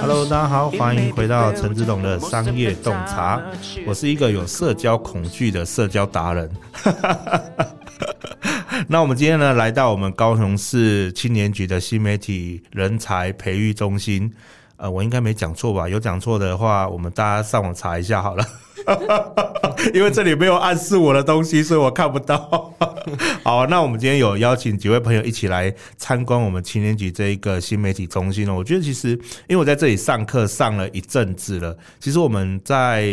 Hello，大家好，欢迎回到陈志董的商业洞察。我是一个有社交恐惧的社交达人。那我们今天呢，来到我们高雄市青年局的新媒体人才培育中心。呃，我应该没讲错吧？有讲错的话，我们大家上网查一下好了。因为这里没有暗示我的东西，所以我看不到。好，那我们今天有邀请几位朋友一起来参观我们青年局这一个新媒体中心哦。我觉得其实，因为我在这里上课上了一阵子了，其实我们在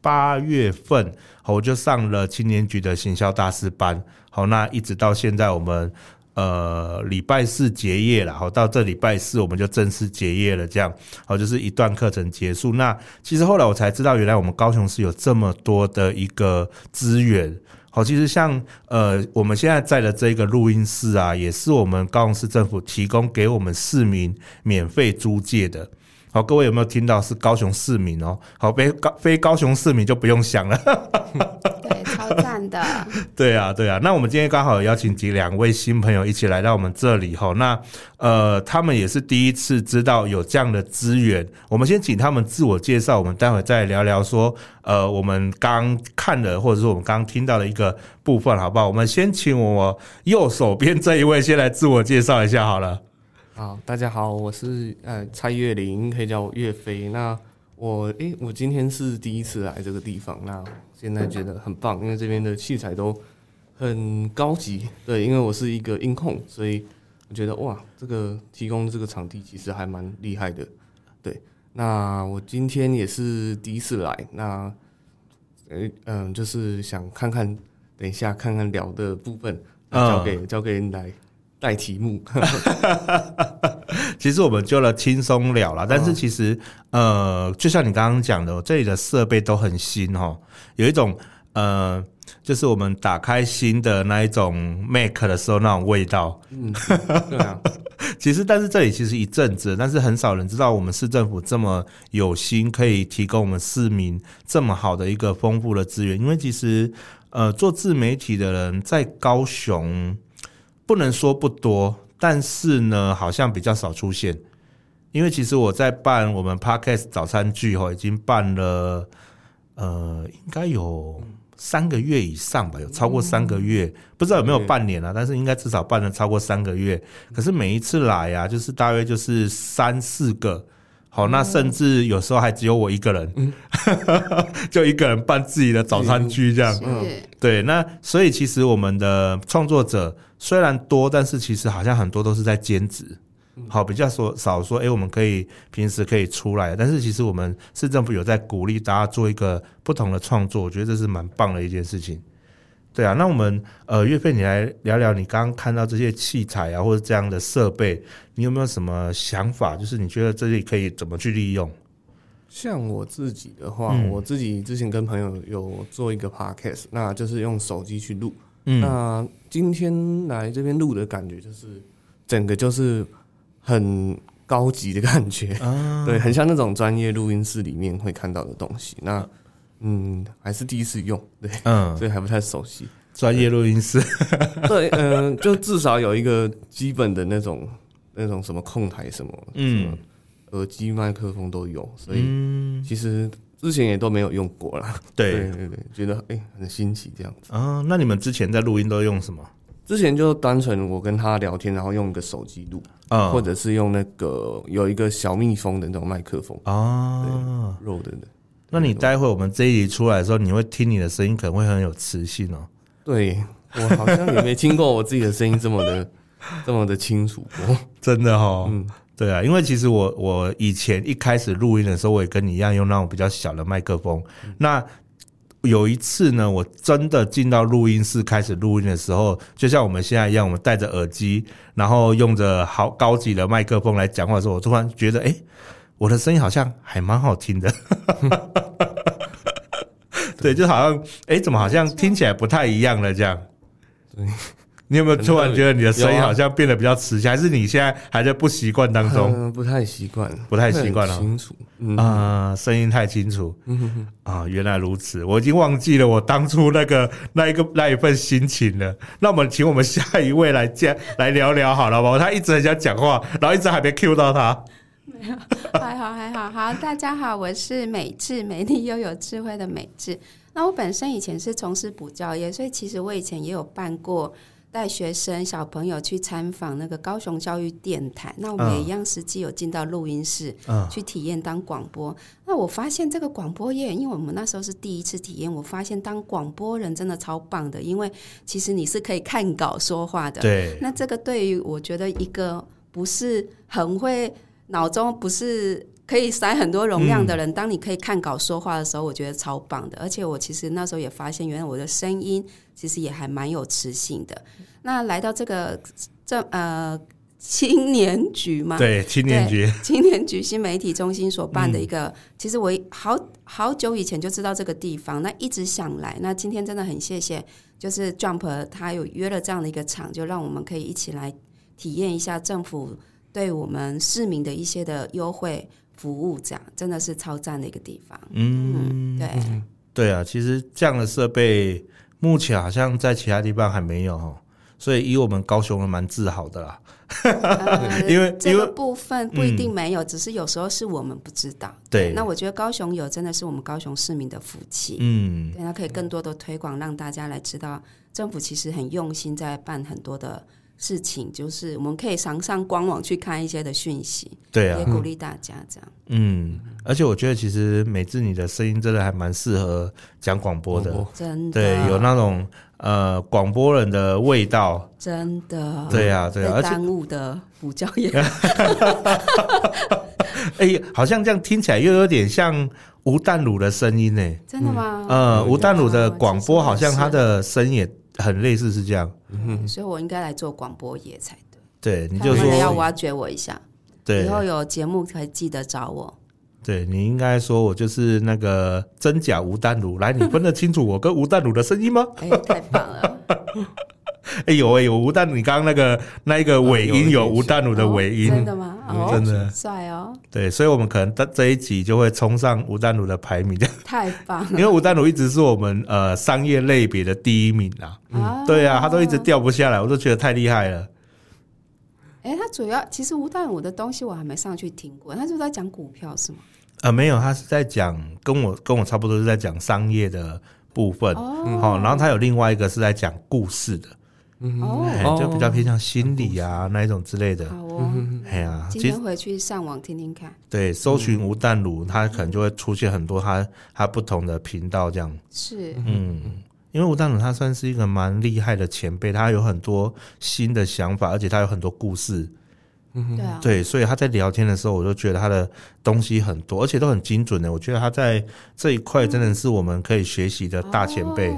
八月份，我就上了青年局的行销大师班。好，那一直到现在我们。呃，礼拜四结业了，好，到这礼拜四我们就正式结业了，这样，好，就是一段课程结束。那其实后来我才知道，原来我们高雄市有这么多的一个资源，好，其实像呃，我们现在在的这个录音室啊，也是我们高雄市政府提供给我们市民免费租借的。好，各位有没有听到？是高雄市民哦。好，非高非高雄市民就不用想了。对，超赞的。对啊，对啊。那我们今天刚好邀请几两位新朋友一起来到我们这里哈。那呃，他们也是第一次知道有这样的资源。我们先请他们自我介绍，我们待会再聊聊说，呃，我们刚看的或者是我们刚听到的一个部分，好不好？我们先请我右手边这一位先来自我介绍一下好了。好，大家好，我是呃蔡岳林，可以叫我岳飞。那我诶、欸，我今天是第一次来这个地方，那现在觉得很棒，因为这边的器材都很高级。对，因为我是一个音控，所以我觉得哇，这个提供这个场地其实还蛮厉害的。对，那我今天也是第一次来，那诶嗯，就是想看看，等一下看看聊的部分，交给、嗯、交给你来。带题目，其实我们就了轻松聊了，但是其实呃，就像你刚刚讲的，这里的设备都很新哈，有一种呃，就是我们打开新的那一种 Mac 的时候那种味道。嗯，对啊。其实，但是这里其实一阵子，但是很少人知道我们市政府这么有心，可以提供我们市民这么好的一个丰富的资源。因为其实呃，做自媒体的人在高雄。不能说不多，但是呢，好像比较少出现。因为其实我在办我们 Podcast 早餐聚哈，已经办了呃，应该有三个月以上吧，有超过三个月，不知道有没有半年啊？但是应该至少办了超过三个月。可是每一次来啊，就是大约就是三四个。好，那甚至有时候还只有我一个人，嗯、就一个人办自己的早餐聚这样。嗯，对，那所以其实我们的创作者虽然多，但是其实好像很多都是在兼职。好，比较说少说，哎、欸，我们可以平时可以出来，但是其实我们市政府有在鼓励大家做一个不同的创作，我觉得这是蛮棒的一件事情。对啊，那我们呃，岳飞，你来聊聊你刚刚看到这些器材啊，或者这样的设备，你有没有什么想法？就是你觉得这里可以怎么去利用？像我自己的话，嗯、我自己之前跟朋友有做一个 podcast，那就是用手机去录。嗯，那今天来这边录的感觉，就是整个就是很高级的感觉，啊、对，很像那种专业录音室里面会看到的东西。那嗯，还是第一次用，对，嗯，所以还不太熟悉。专业录音室，对，嗯、呃，就至少有一个基本的那种那种什么控台什么，嗯，耳机麦克风都有，所以其实之前也都没有用过啦。对 对对，觉得哎、欸、很新奇这样子啊。那你们之前在录音都用什么？之前就单纯我跟他聊天，然后用一个手机录，啊，或者是用那个有一个小蜜蜂的那种麦克风啊，对，Rode 的。那你待会我们这一集出来的时候，你会听你的声音可能会很有磁性哦。对，我好像也没听过我自己的声音这么的 这么的清楚过，真的哦。嗯，对啊，因为其实我我以前一开始录音的时候，我也跟你一样用那种比较小的麦克风。嗯、那有一次呢，我真的进到录音室开始录音的时候，就像我们现在一样，我们戴着耳机，然后用着好高级的麦克风来讲话的时候，我突然觉得，哎，我的声音好像还蛮好听的。对，就好像，哎，怎么好像听起来不太一样了？这样。对。你有没有突然觉得你的声音好像变得比较磁性？还是你现在还在不习惯当中？嗯，不太习惯，不太习惯了。清楚啊，声音太清楚。啊，原来如此，我已经忘记了我当初那个 那一个那一份心情了。那我们请我们下一位来讲来聊聊好了吧？他一直很想讲话，然后一直还没 cue 到他。没有，还好还好。好，大家好，我是美智，美丽又有智慧的美智。那我本身以前是从事补教业，所以其实我以前也有办过。带学生小朋友去参访那个高雄教育电台，那我们也一样实际有进到录音室去体验当广播。嗯、那我发现这个广播业，因为我们那时候是第一次体验，我发现当广播人真的超棒的，因为其实你是可以看稿说话的。对。那这个对于我觉得一个不是很会脑中不是。可以塞很多容量的人，当你可以看稿说话的时候，我觉得超棒的。而且我其实那时候也发现，原来我的声音其实也还蛮有磁性的。那来到这个这呃青年局嘛，对青年局，青年局新媒体中心所办的一个，其实我好好久以前就知道这个地方，那一直想来。那今天真的很谢谢，就是 Jump 他有约了这样的一个场，就让我们可以一起来体验一下政府对我们市民的一些的优惠。服务这样真的是超赞的一个地方。嗯，对，对啊，其实这样的设备目前好像在其他地方还没有，所以以我们高雄人蛮自豪的啦。呃、因为这个部分不一定没有，嗯、只是有时候是我们不知道。对，那我觉得高雄有真的是我们高雄市民的福气。嗯，对，那可以更多的推广，让大家来知道政府其实很用心在办很多的。事情就是我们可以常上官网去看一些的讯息，对啊，也鼓励大家这样。嗯，而且我觉得其实美智你的声音真的还蛮适合讲广播的，真的，对，有那种呃广播人的味道，真的，对啊，对啊，而且耽误的补教业，哎，好像这样听起来又有点像吴淡如的声音呢，真的吗？呃，吴淡如的广播好像他的声音也。很类似是这样，嗯，所以我应该来做广播业才对。对，你就说要挖掘我一下，对，以后有节目可以记得找我。对，你应该说我就是那个真假吴丹如，来，你分得清楚我跟吴丹如的声音吗？哎，太棒了。哎有哎有吴淡，你刚刚那个那一个尾音有吴淡如的尾音，真的吗？真的帅哦。对，所以我们可能这一集就会冲上吴淡如的排名，太棒了。因为吴淡如一直是我们呃商业类别的第一名啊，对啊，他都一直掉不下来，我都觉得太厉害了。哎，他主要其实吴淡如的东西我还没上去听过，他是在讲股票是吗？呃，没有，他是在讲跟我跟我差不多是在讲商业的部分，好，然后他有另外一个是在讲故事的。哦，就比较偏向心理啊那一种之类的。好哦，哎呀，今天回去上网听听看。对，搜寻吴淡如，他可能就会出现很多他他不同的频道这样。是，嗯，因为吴淡如他算是一个蛮厉害的前辈，他有很多新的想法，而且他有很多故事。嗯，对啊，对，所以他在聊天的时候，我就觉得他的东西很多，而且都很精准的。我觉得他在这一块真的是我们可以学习的大前辈。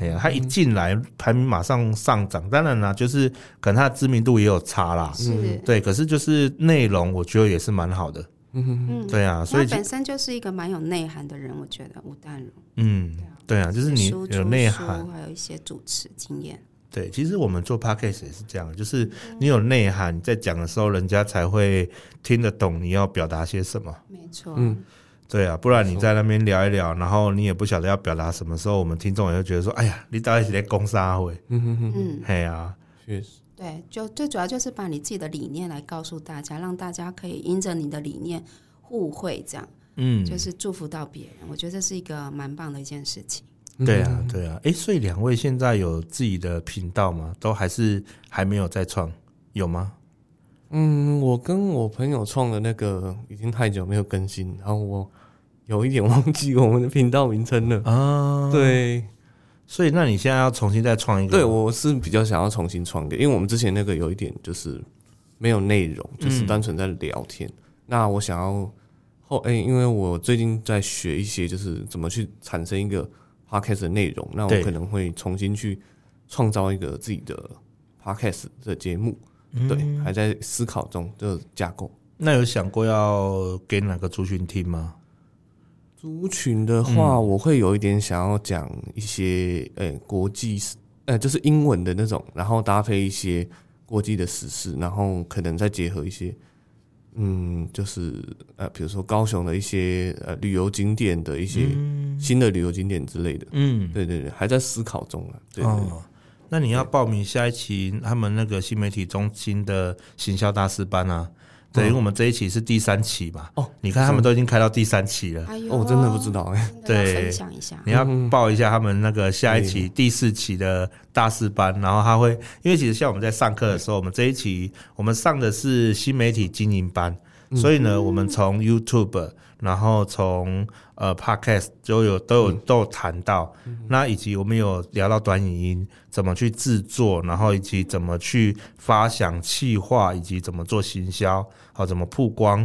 哎呀，他一进来排名马上上涨，当然啦，就是可能他的知名度也有差啦，是，对，可是就是内容我觉得也是蛮好的，嗯嗯，对啊，所以本身就是一个蛮有内涵的人，我觉得吴淡如，嗯，对啊，就是你有内涵，还有一些主持经验，对，其实我们做 podcast 也是这样，就是你有内涵，在讲的时候，人家才会听得懂你要表达些什么，没错，嗯。对啊，不然你在那边聊一聊，然后你也不晓得要表达什么时候，我们听众也会觉得说：“哎呀，你到底是在攻啥会？”嗯哼哼，嗯，嘿啊，确实，对，就最主要就是把你自己的理念来告诉大家，让大家可以因着你的理念互惠，这样，嗯，就是祝福到别人。我觉得这是一个蛮棒的一件事情。对啊，对啊，哎，所以两位现在有自己的频道吗？都还是还没有在创？有吗？嗯，我跟我朋友创的那个已经太久没有更新，然后我有一点忘记我们的频道名称了啊。对，所以，那你现在要重新再创一个？对，我是比较想要重新创一个，因为我们之前那个有一点就是没有内容，就是单纯在聊天。嗯、那我想要后哎、欸，因为我最近在学一些，就是怎么去产生一个 podcast 的内容。那我可能会重新去创造一个自己的 podcast 的节目。对，还在思考中的、这个、架构。那有想过要给哪个族群听吗？族群的话，嗯、我会有一点想要讲一些，呃、欸，国际，呃，就是英文的那种，然后搭配一些国际的时事，然后可能再结合一些，嗯，就是呃，比如说高雄的一些呃旅游景点的一些新的旅游景点之类的，嗯，对对对，还在思考中啊。对，对，对，哦，那你要报名下一期他们那个新媒体中心的行销大师班啊。对，因为我们这一期是第三期嘛。哦，你看他们都已经开到第三期了。哎呦，我真的不知道哎。对，分享一下，你要报一下他们那个下一期第四期的大四班，然后他会，因为其实像我们在上课的时候，我们这一期我们上的是新媒体经营班，所以呢，我们从 YouTube。然后从呃，Podcast 就有都有都有谈到，嗯、那以及我们有聊到短影音怎么去制作，然后以及怎么去发想企划，以及怎么做行销，好怎么曝光，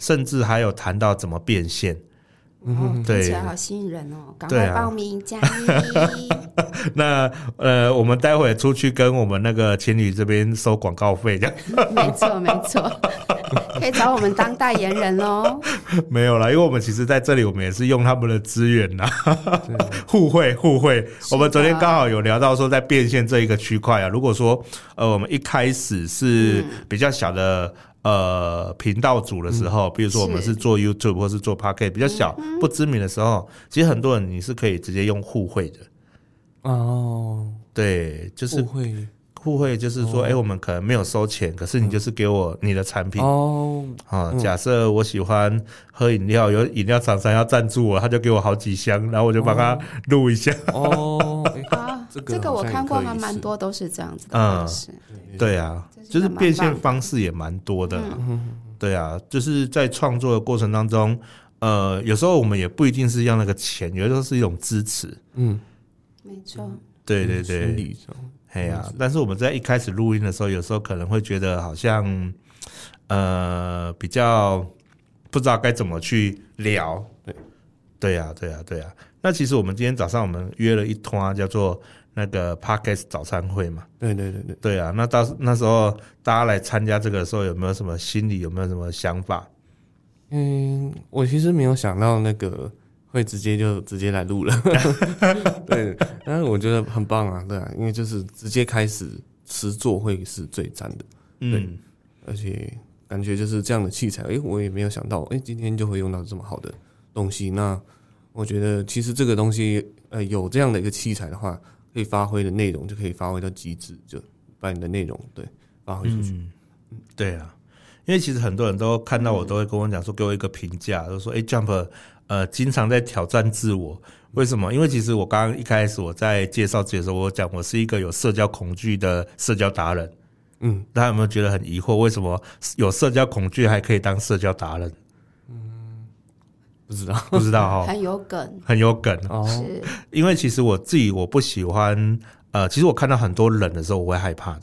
甚至还有谈到怎么变现。嗯，对，听起来好吸引人哦！赶快报名加一。那呃，我们待会出去跟我们那个情侣这边收广告费，这样。没错，没错，可以找我们当代言人哦。没有啦，因为我们其实在这里，我们也是用他们的资源呐，互惠互惠。我们昨天刚好有聊到说，在变现这一个区块啊，如果说呃，我们一开始是比较小的。呃，频道组的时候，比如说我们是做 YouTube 或是做 Podcast 比较小不知名的时候，其实很多人你是可以直接用互惠的。哦，对，就是互惠，互惠就是说，哎，我们可能没有收钱，可是你就是给我你的产品。哦，啊，假设我喜欢喝饮料，有饮料厂商要赞助我，他就给我好几箱，然后我就帮他录一下。哦，啊，这个我看过，还蛮多都是这样子的方式。对啊。就是变现方式也蛮多的，对啊，就是在创作的过程当中，呃，有时候我们也不一定是要那个钱，有的时候是一种支持，嗯，没错，对对对，哎呀，但是我们在一开始录音的时候，有时候可能会觉得好像，呃，比较不知道该怎么去聊，对，对呀，对呀，对呀。那其实我们今天早上我们约了一摊叫做。那个 Podcast 早餐会嘛，对对对对，对啊。那到那时候大家来参加这个的时候，有没有什么心里有没有什么想法？嗯，我其实没有想到那个会直接就直接来录了，对。但是我觉得很棒啊，对啊，因为就是直接开始实做会是最赞的，对。嗯，而且感觉就是这样的器材，哎，我也没有想到，哎，今天就会用到这么好的东西。那我觉得其实这个东西，呃，有这样的一个器材的话。可以发挥的内容就可以发挥到极致，就把你的内容对发挥出去。嗯，对啊，因为其实很多人都看到我都会跟我讲说，给我一个评价，都说：“哎，Jump，呃，经常在挑战自我，为什么？因为其实我刚刚一开始我在介绍自己的时候，我讲我是一个有社交恐惧的社交达人。嗯，大家有没有觉得很疑惑？为什么有社交恐惧还可以当社交达人？不知道，不知道哈，很有梗，很有梗哦。是，因为其实我自己我不喜欢，呃，其实我看到很多人的时候，我会害怕的。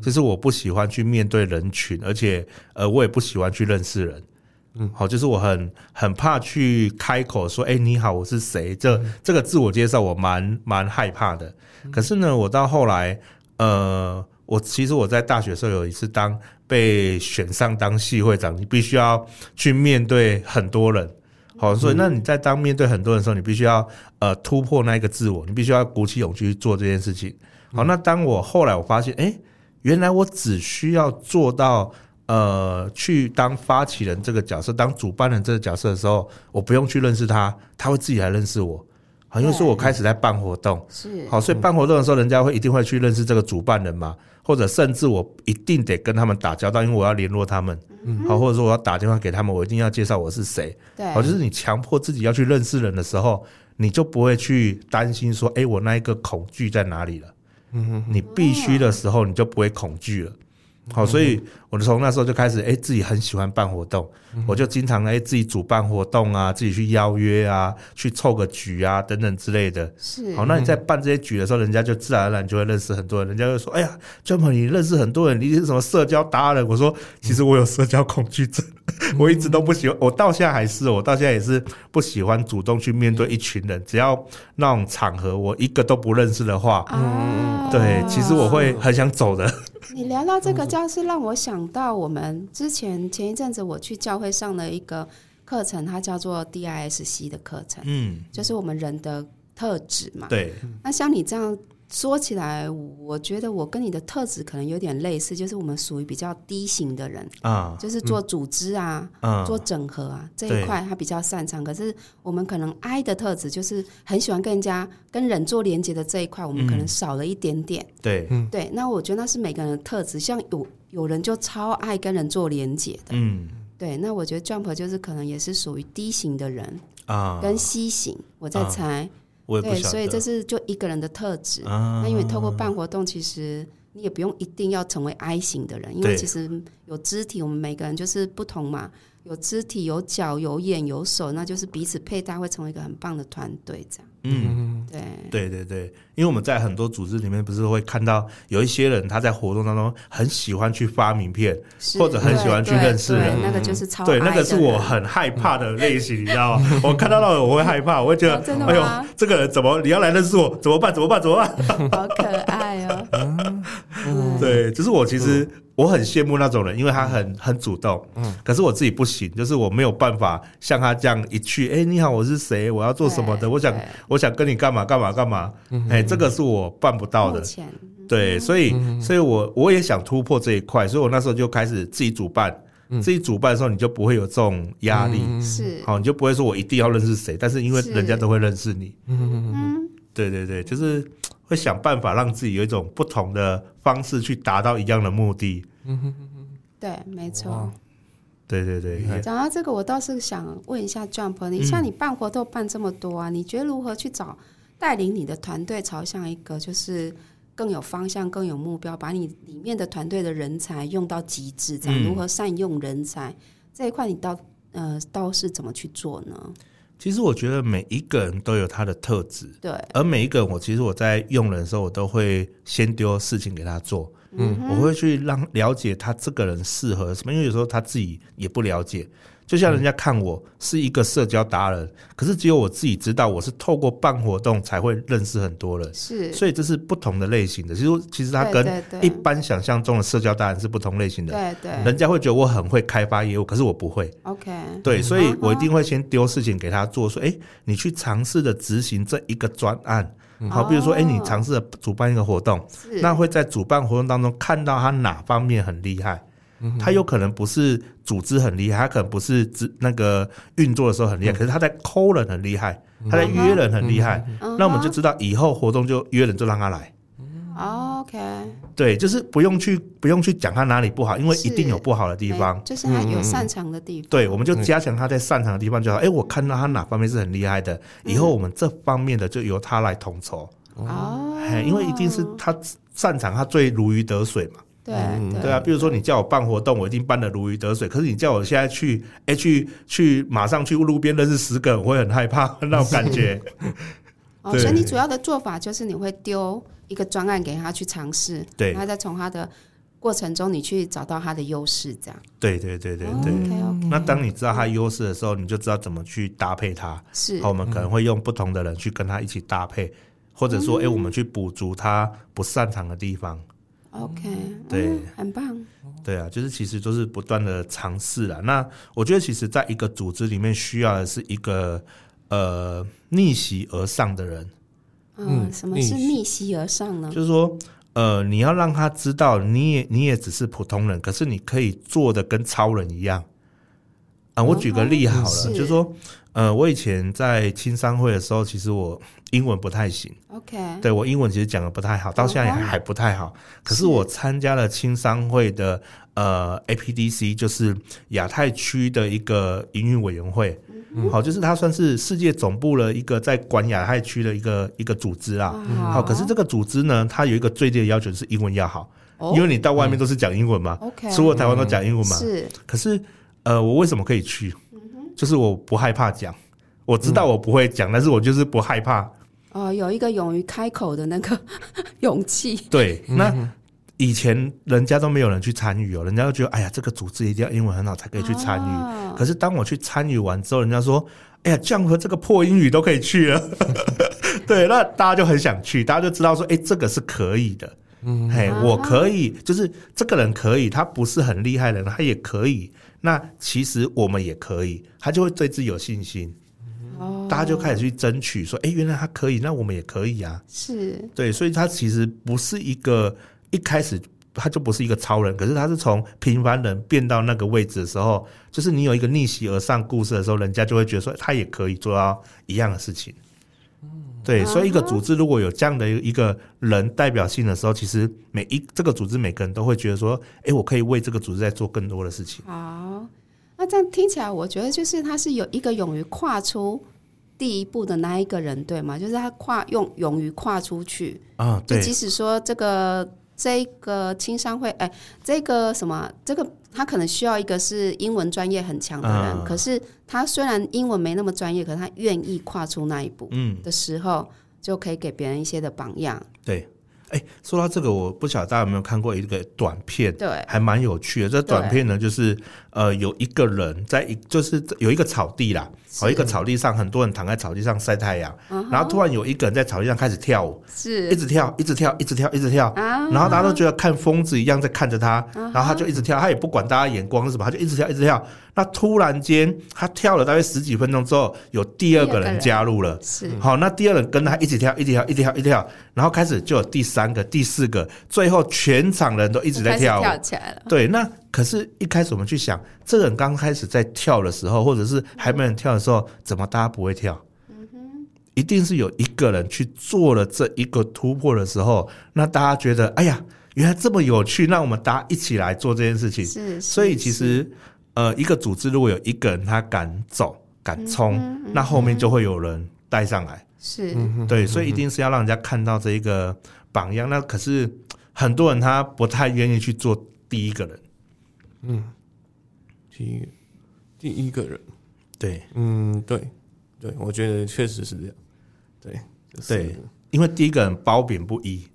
就是我不喜欢去面对人群，而且呃，我也不喜欢去认识人。嗯，好，就是我很很怕去开口说，哎，你好，我是谁？这这个自我介绍，我蛮蛮害怕的。可是呢，我到后来，呃，我其实我在大学时候有一次当被选上当系会长，你必须要去面对很多人。好，所以那你在当面对很多人的时候，你必须要呃突破那一个自我，你必须要鼓起勇气去做这件事情。好，那当我后来我发现，哎，原来我只需要做到呃去当发起人这个角色，当主办人这个角色的时候，我不用去认识他，他会自己来认识我。好，因为说我开始在办活动，是好，所以办活动的时候，人家会一定会去认识这个主办人嘛。或者甚至我一定得跟他们打交道，因为我要联络他们，好，或者说我要打电话给他们，我一定要介绍我是谁，对，好，就是你强迫自己要去认识人的时候，你就不会去担心说，哎，我那一个恐惧在哪里了？嗯哼，你必须的时候，你就不会恐惧了。好，所以我从那时候就开始，哎，自己很喜欢办活动，我就经常哎自己主办活动啊，自己去邀约啊，去凑个局啊等等之类的。是。好，那你在办这些局的时候，人家就自然而然就会认识很多人，人家就说，哎呀，Jump，你认识很多人，你是什么社交达人？我说，其实我有社交恐惧症，我一直都不喜欢，我到现在还是，我到现在也是不喜欢主动去面对一群人，只要那种场合我一个都不认识的话，嗯，对，其实我会很想走的。你聊到这个，倒是让我想到我们之前前一阵子我去教会上了一个课程，它叫做 DISC 的课程，嗯，就是我们人的特质嘛。对。那像你这样。说起来，我觉得我跟你的特质可能有点类似，就是我们属于比较低型的人啊，就是做组织啊，嗯、做整合啊这一块他比较擅长。可是我们可能 I 的特质就是很喜欢跟人家跟人做连接的这一块，我们可能少了一点点。对，对。那我觉得那是每个人的特质，像有有人就超爱跟人做连接的，嗯，对。那我觉得 Jump 就是可能也是属于 D 型的人啊，跟 C 型，我在猜。对，所以这是就一个人的特质。啊、那因为透过办活动，其实你也不用一定要成为 I 型的人，因为其实有肢体，我们每个人就是不同嘛。有肢体、有脚、有眼、有手，那就是彼此配搭，会成为一个很棒的团队。这样，嗯，对，对对对，因为我们在很多组织里面，不是会看到有一些人他在活动当中很喜欢去发名片，或者很喜欢去认识人，那个就是超对，那个是我很害怕的类型，你知道吗？我看到那个我会害怕，我会觉得，哎呦，这个人怎么你要来认识我？怎么办？怎么办？怎么办？好可爱哦！对，就是我其实。我很羡慕那种人，因为他很很主动，嗯，可是我自己不行，就是我没有办法像他这样一去，哎，你好，我是谁，我要做什么的，我想我想跟你干嘛干嘛干嘛，哎，这个是我办不到的，对，所以所以我我也想突破这一块，所以我那时候就开始自己主办，自己主办的时候你就不会有这种压力，是，好，你就不会说我一定要认识谁，但是因为人家都会认识你，嗯，对对对，就是。会想办法让自己有一种不同的方式去达到一样的目的。嗯哼哼哼，对，没错。对对对。讲到这个，我倒是想问一下 Jump，你像你办活动办这么多啊，嗯、你觉得如何去找带领你的团队朝向一个就是更有方向、更有目标，把你里面的团队的人才用到极致？这样、嗯、如何善用人才这一块，你到呃，倒是怎么去做呢？其实我觉得每一个人都有他的特质，对。而每一个人，我其实我在用人的时候，我都会先丢事情给他做，嗯，我会去让了解他这个人适合什么，因为有时候他自己也不了解。就像人家看我是一个社交达人，可是只有我自己知道，我是透过办活动才会认识很多人，是，所以这是不同的类型的。其实，其实他跟一般想象中的社交达人是不同类型的。对对，人家会觉得我很会开发业务，可是我不会。OK，对，所以我一定会先丢事情给他做，说，哎，你去尝试的执行这一个专案，好，比如说，哎，你尝试的主办一个活动，那会在主办活动当中看到他哪方面很厉害。他有可能不是组织很厉害，他可能不是指那个运作的时候很厉害，可是他在 call 人很厉害，他在约人很厉害。那我们就知道以后活动就约人就让他来。OK，对，就是不用去不用去讲他哪里不好，因为一定有不好的地方，就是他有擅长的地方。对，我们就加强他在擅长的地方就好。哎，我看到他哪方面是很厉害的，以后我们这方面的就由他来统筹。哦，因为一定是他擅长，他最如鱼得水嘛。对对啊，比如说你叫我办活动，我一定办的如鱼得水。可是你叫我现在去，哎，去去马上去路边认识十个，我会很害怕那种感觉。哦，所以你主要的做法就是你会丢一个专案给他去尝试，对，然后再从他的过程中你去找到他的优势，这样。对对对对对。那当你知道他优势的时候，你就知道怎么去搭配他。是。好，我们可能会用不同的人去跟他一起搭配，或者说，哎，我们去补足他不擅长的地方。OK，对、嗯，很棒。对啊，就是其实都是不断的尝试啦。那我觉得，其实在一个组织里面，需要的是一个呃逆袭而上的人。嗯，什么是逆袭而上呢？就是说，呃，你要让他知道，你也你也只是普通人，可是你可以做的跟超人一样。啊，我举个例好了，嗯、就是说。呃，我以前在青商会的时候，其实我英文不太行。OK，对，我英文其实讲的不太好，到现在还还不太好。可是我参加了青商会的呃 APDC，就是亚太区的一个营运委员会。好，就是它算是世界总部的一个在管亚太区的一个一个组织啊。好，可是这个组织呢，它有一个最低的要求是英文要好。哦因为你到外面都是讲英文嘛，OK，除了台湾都讲英文嘛。是可是，呃，我为什么可以去？就是我不害怕讲，我知道我不会讲，但是我就是不害怕。哦，有一个勇于开口的那个 勇气。对，那以前人家都没有人去参与哦，人家都觉得，哎呀，这个组织一定要英文很好才可以去参与。哦可是当我去参与完之后，人家说，哎呀，这样和这个破英语都可以去了，对，那大家就很想去，大家就知道说，哎，这个是可以的。嗯，嘿，我可以，就是这个人可以，他不是很厉害的人，他也可以。那其实我们也可以，他就会对自己有信心。哦，大家就开始去争取，说，哎，原来他可以，那我们也可以啊。是对，所以他其实不是一个一开始他就不是一个超人，可是他是从平凡人变到那个位置的时候，就是你有一个逆袭而上故事的时候，人家就会觉得说他也可以做到一样的事情。对，所以一个组织如果有这样的一个人代表性的时候，其实每一这个组织每个人都会觉得说，哎，我可以为这个组织在做更多的事情。好。那这样听起来，我觉得就是他是有一个勇于跨出第一步的那一个人，对吗？就是他跨用勇于跨出去啊，对，就即使说这个这个青商会，哎，这个什么，这个他可能需要一个是英文专业很强的人，啊可是他虽然英文没那么专业，可是他愿意跨出那一步嗯，的时候，就可以给别人一些的榜样。对。哎，说到这个，我不晓得大家有没有看过一个短片，对，还蛮有趣的。这短片呢，就是呃，有一个人在一，就是有一个草地啦，哦，一个草地上，很多人躺在草地上晒太阳，然后突然有一个人在草地上开始跳舞，是一直跳，一直跳，一直跳，一直跳，啊然后大家都觉得看疯子一样在看着他，然后他就一直跳，他也不管大家眼光是什么，他就一直跳，一直跳。那突然间，他跳了大约十几分钟之后，有第二个人加入了，是好，那第二人跟他一起跳，一起跳，一起跳，一起跳，然后开始就有第三个、第四个，最后全场人都一直在跳舞，跳起来了。对，那可是一开始我们去想，这个人刚开始在跳的时候，或者是还没人跳的时候，怎么大家不会跳？一定是有一个人去做了这一个突破的时候，那大家觉得，哎呀，原来这么有趣，那我们大家一起来做这件事情。是，是所以其实，呃，一个组织如果有一个人他敢走、敢冲，那后面就会有人带上来。是。对，所以一定是要让人家看到这一个榜样。那可是很多人他不太愿意去做第一个人。嗯，第一第一个人，对。嗯，对，对，我觉得确实是这样，对，就是、对，因为第一个人褒贬不一。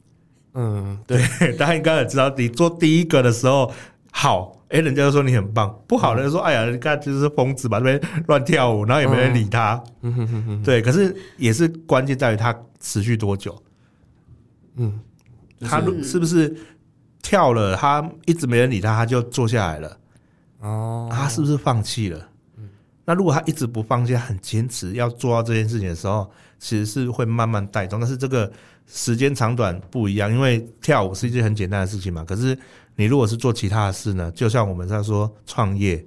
嗯，对，大家应该也知道，你做第一个的时候好，哎、欸，人家就说你很棒；不好的就说，哎呀，你看就是疯子吧，那边乱跳舞，然后也没人理他。嗯哼哼哼，对，可是也是关键在于他持续多久。嗯，就是、他是不是跳了，他一直没人理他，他就坐下来了？哦，他是不是放弃了？那如果他一直不放弃，很坚持要做到这件事情的时候，其实是会慢慢带动。但是这个时间长短不一样，因为跳舞是一件很简单的事情嘛。可是你如果是做其他的事呢？就像我们在说创业，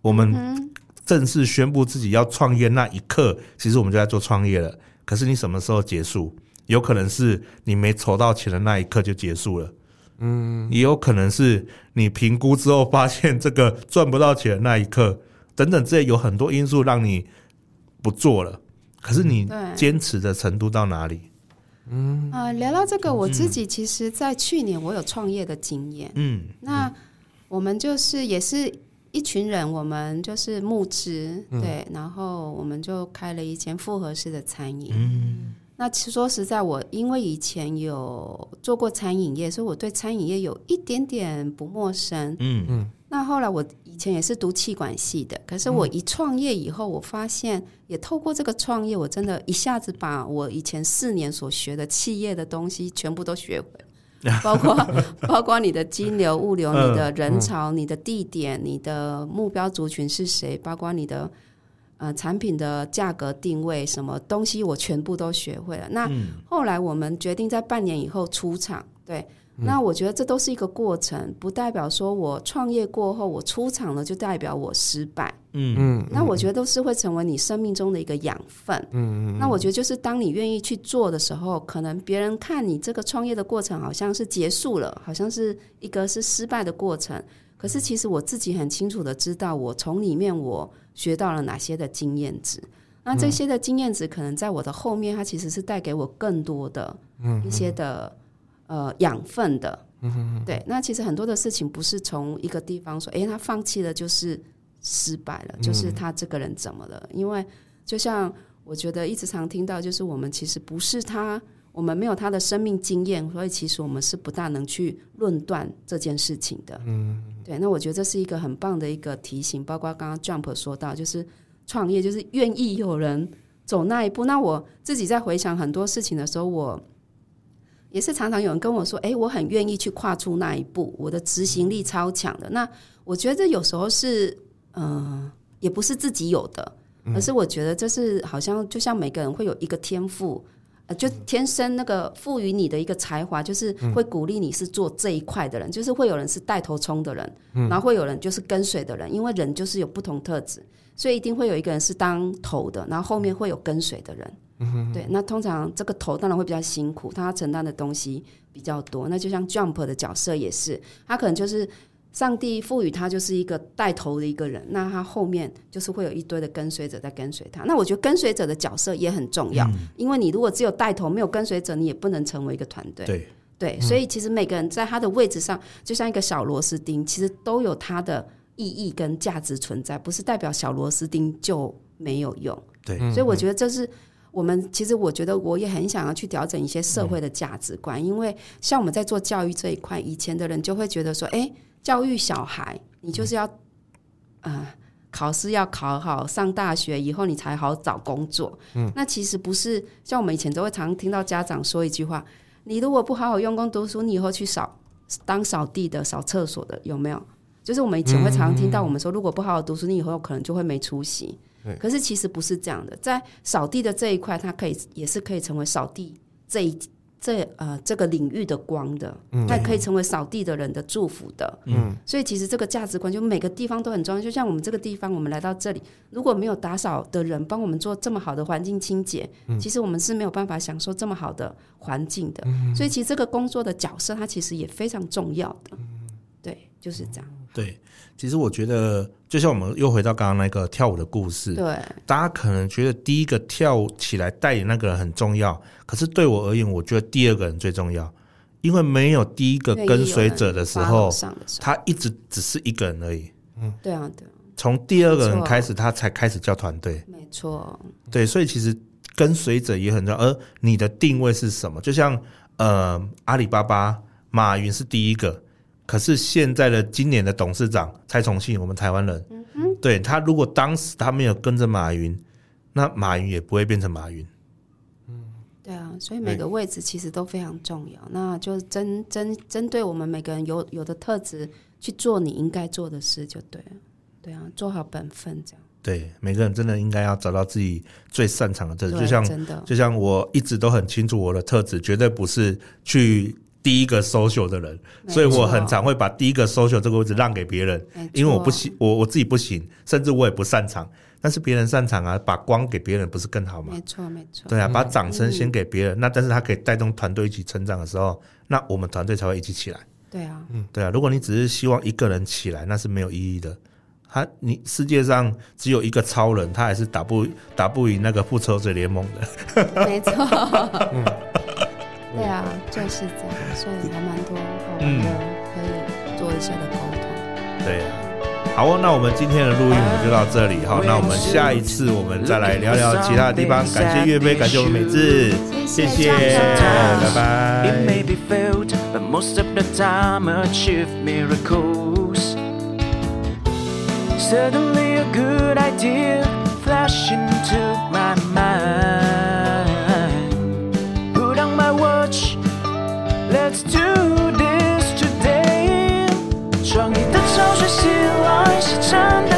我们正式宣布自己要创业那一刻，其实我们就在做创业了。可是你什么时候结束？有可能是你没筹到钱的那一刻就结束了。嗯，也有可能是你评估之后发现这个赚不到钱的那一刻。等等，这有很多因素让你不做了，可是你坚持的程度到哪里？嗯啊、呃，聊到这个，我自己其实，在去年我有创业的经验。嗯，那我们就是也是一群人，我们就是募资，嗯、对，然后我们就开了一间复合式的餐饮。嗯，那其实说实在，我因为以前有做过餐饮业，所以我对餐饮业有一点点不陌生。嗯嗯。那后来我以前也是读气管系的，可是我一创业以后，我发现也透过这个创业，我真的一下子把我以前四年所学的企业的东西全部都学会了，包括 包括你的金流、物流、你的人潮、你的地点、你的目标族群是谁，包括你的呃产品的价格定位，什么东西我全部都学会了。那后来我们决定在半年以后出场，对。那我觉得这都是一个过程，不代表说我创业过后我出场了就代表我失败。嗯嗯，那我觉得都是会成为你生命中的一个养分。嗯嗯，那我觉得就是当你愿意去做的时候，可能别人看你这个创业的过程好像是结束了，好像是一个是失败的过程。可是其实我自己很清楚的知道，我从里面我学到了哪些的经验值。那这些的经验值可能在我的后面，它其实是带给我更多的一些的。呃，养分的，嗯对，那其实很多的事情不是从一个地方说，哎，他放弃了就是失败了，就是他这个人怎么了？因为就像我觉得一直常听到，就是我们其实不是他，我们没有他的生命经验，所以其实我们是不大能去论断这件事情的。嗯，对。那我觉得这是一个很棒的一个提醒，包括刚刚 Jump 说到，就是创业，就是愿意有人走那一步。那我自己在回想很多事情的时候，我。也是常常有人跟我说：“哎，我很愿意去跨出那一步，我的执行力超强的。”那我觉得有时候是，嗯、呃，也不是自己有的，而是我觉得这是好像就像每个人会有一个天赋，呃，就天生那个赋予你的一个才华，就是会鼓励你是做这一块的人，就是会有人是带头冲的人，然后会有人就是跟随的人，因为人就是有不同特质，所以一定会有一个人是当头的，然后后面会有跟随的人。对，那通常这个头当然会比较辛苦，他承担的东西比较多。那就像 Jump 的角色也是，他可能就是上帝赋予他就是一个带头的一个人，那他后面就是会有一堆的跟随者在跟随他。那我觉得跟随者的角色也很重要，嗯、因为你如果只有带头没有跟随者，你也不能成为一个团队。对对，所以其实每个人在他的位置上，就像一个小螺丝钉，其实都有它的意义跟价值存在，不是代表小螺丝钉就没有用。对，所以我觉得这是。我们其实，我觉得我也很想要去调整一些社会的价值观，因为像我们在做教育这一块，以前的人就会觉得说，哎，教育小孩，你就是要，呃，考试要考好，上大学以后你才好找工作。嗯，那其实不是，像我们以前都会常听到家长说一句话：你如果不好好用功读书，你以后去扫当扫地的、扫厕所的，有没有？就是我们以前会常听到我们说，如果不好好读书，你以后可能就会没出息。可是其实不是这样的，在扫地的这一块，它可以也是可以成为扫地这一这呃这个领域的光的，它可以成为扫地的人的祝福的。嗯，所以其实这个价值观就每个地方都很重要。就像我们这个地方，我们来到这里，如果没有打扫的人帮我们做这么好的环境清洁，其实我们是没有办法享受这么好的环境的。所以其实这个工作的角色，它其实也非常重要的。对，就是这样。对。其实我觉得，就像我们又回到刚刚那个跳舞的故事，对，大家可能觉得第一个跳起来带领那个人很重要，可是对我而言，我觉得第二个人最重要，因为没有第一个跟随者的时候，他一直只是一个人而已。嗯，对啊，对。从第二个人开始，他才开始叫团队。没错。对，所以其实跟随者也很重要，而你的定位是什么？就像呃，阿里巴巴，马云是第一个。可是现在的今年的董事长蔡崇信，我们台湾人，嗯，对，他如果当时他没有跟着马云，那马云也不会变成马云。嗯，对啊，所以每个位置其实都非常重要。那就针针针对我们每个人有有的特质去做你应该做的事就对了。对啊，做好本分这样。对，每个人真的应该要找到自己最擅长的特质。就像真的，就像我一直都很清楚我的特质，绝对不是去。第一个 social 的人，所以我很常会把第一个 social 这个位置让给别人，因为我不行，我我自己不行，甚至我也不擅长，但是别人擅长啊，把光给别人不是更好吗？没错，没错。对啊，把掌声先给别人，那但是他可以带动团队一起成长的时候，那我们团队才会一起起来。对啊，嗯，对啊，如果你只是希望一个人起来，那是没有意义的。他，你世界上只有一个超人，他还是打不打不赢那个复仇者联盟的。没错。嗯对啊，就是这样，所以还蛮多好玩的，可以做一些的沟通。嗯、对啊，好哦，那我们今天的录音我们就到这里哈，那我们下一次我们再来聊聊其他的地方。感谢岳飞，感谢我们美智，谢谢，拜拜。ocean.